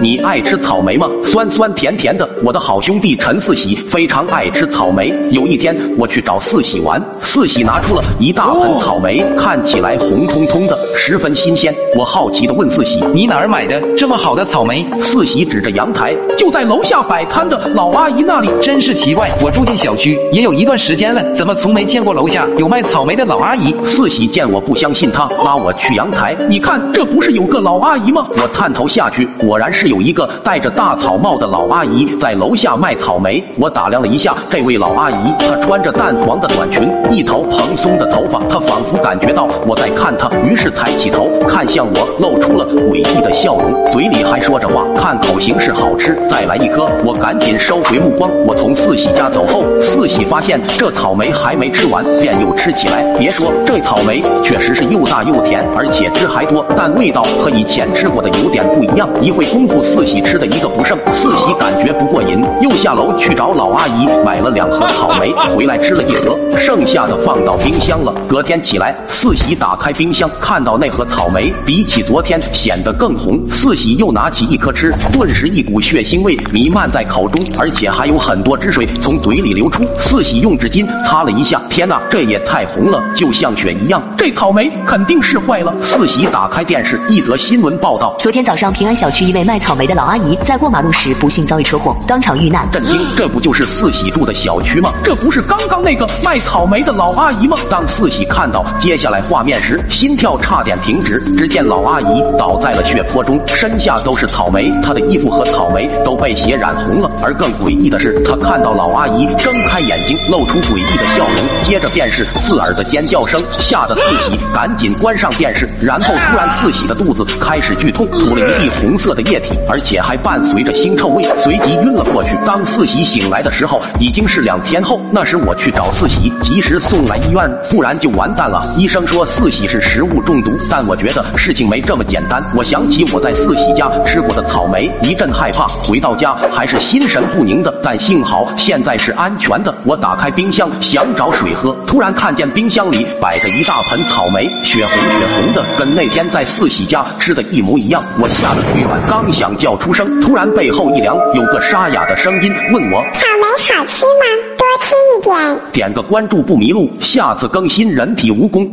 你爱吃草莓吗？酸酸甜甜的。我的好兄弟陈四喜非常爱吃草莓。有一天我去找四喜玩，四喜拿出了一大盆草莓，看起来红彤彤的，十分新鲜。我好奇的问四喜：“你哪儿买的这么好的草莓？”四喜指着阳台，就在楼下摆摊的老阿姨那里。真是奇怪，我住进小区也有一段时间了，怎么从没见过楼下有卖草莓的老阿姨？四喜见我不相信他，拉我去阳台，你看这不是有个老阿姨吗？我探头下去，果然是有一个戴着大草帽的老阿姨在楼下卖草莓。我打量了一下这位老阿姨，她穿着淡黄的短裙，一头蓬松的头发，她仿佛感觉到我在看她，于是抬起头看向我，露出了诡异的笑容，嘴里还说着话，看口形是好吃，再来一颗。我赶紧收回目光。我从四喜家走后，四喜发现这草莓还没吃完，便又吃起来。别说这草莓确实是又大又甜，而且汁还多，但味道和以前吃过的有点不一样。一会功夫，四喜吃的一个不剩，四喜感觉不过瘾，又下楼去找老阿姨买了两盒草莓，回来吃了一盒，剩下的放到冰箱了。隔天起来，四喜打开冰箱，看到那盒草莓比起昨天显得更红，四喜又拿起一颗吃，顿时一股血腥味弥漫在口中，而且还有很多汁水从嘴里流出。四喜用纸巾擦了一下，天哪，这也太红了，就像血一样。这草莓肯定是坏了。四喜打开电视，一则新闻报道：昨天早上，平安小区一位卖草草莓的老阿姨在过马路时不幸遭遇车祸，当场遇难。震惊！这不就是四喜住的小区吗？这不是刚刚那个卖草莓的老阿姨吗？当四喜看到接下来画面时，心跳差点停止。只见老阿姨倒在了血泊中，身下都是草莓，她的衣服和草莓都被血染红了。而更诡异的是，她看到老阿姨睁开眼睛，露出诡异的笑容，接着便是刺耳的尖叫声，吓得四喜赶紧关上电视。然后突然，四喜的肚子开始剧痛，吐了一地红色的液体，而且还伴随着腥臭味，随即晕了过去。当四喜醒来的时候，已经是两天后。那时我去找四喜，及时送来医院，不然就完蛋了。医生说四喜是食物中毒，但我觉得事情没这么简单。我想起我在四喜家吃过的草莓，一阵害怕。回到家还是心神不宁的，但幸好现在是安全的。我打开冰箱想找水喝，突然看见冰箱里摆着一大盆草莓，血红血红的，跟那天在四喜家吃的一模一样。我吓得腿软，刚想想叫出声，突然背后一凉，有个沙哑的声音问我：草莓好吃吗？多吃一点，点个关注不迷路，下次更新人体蜈蚣。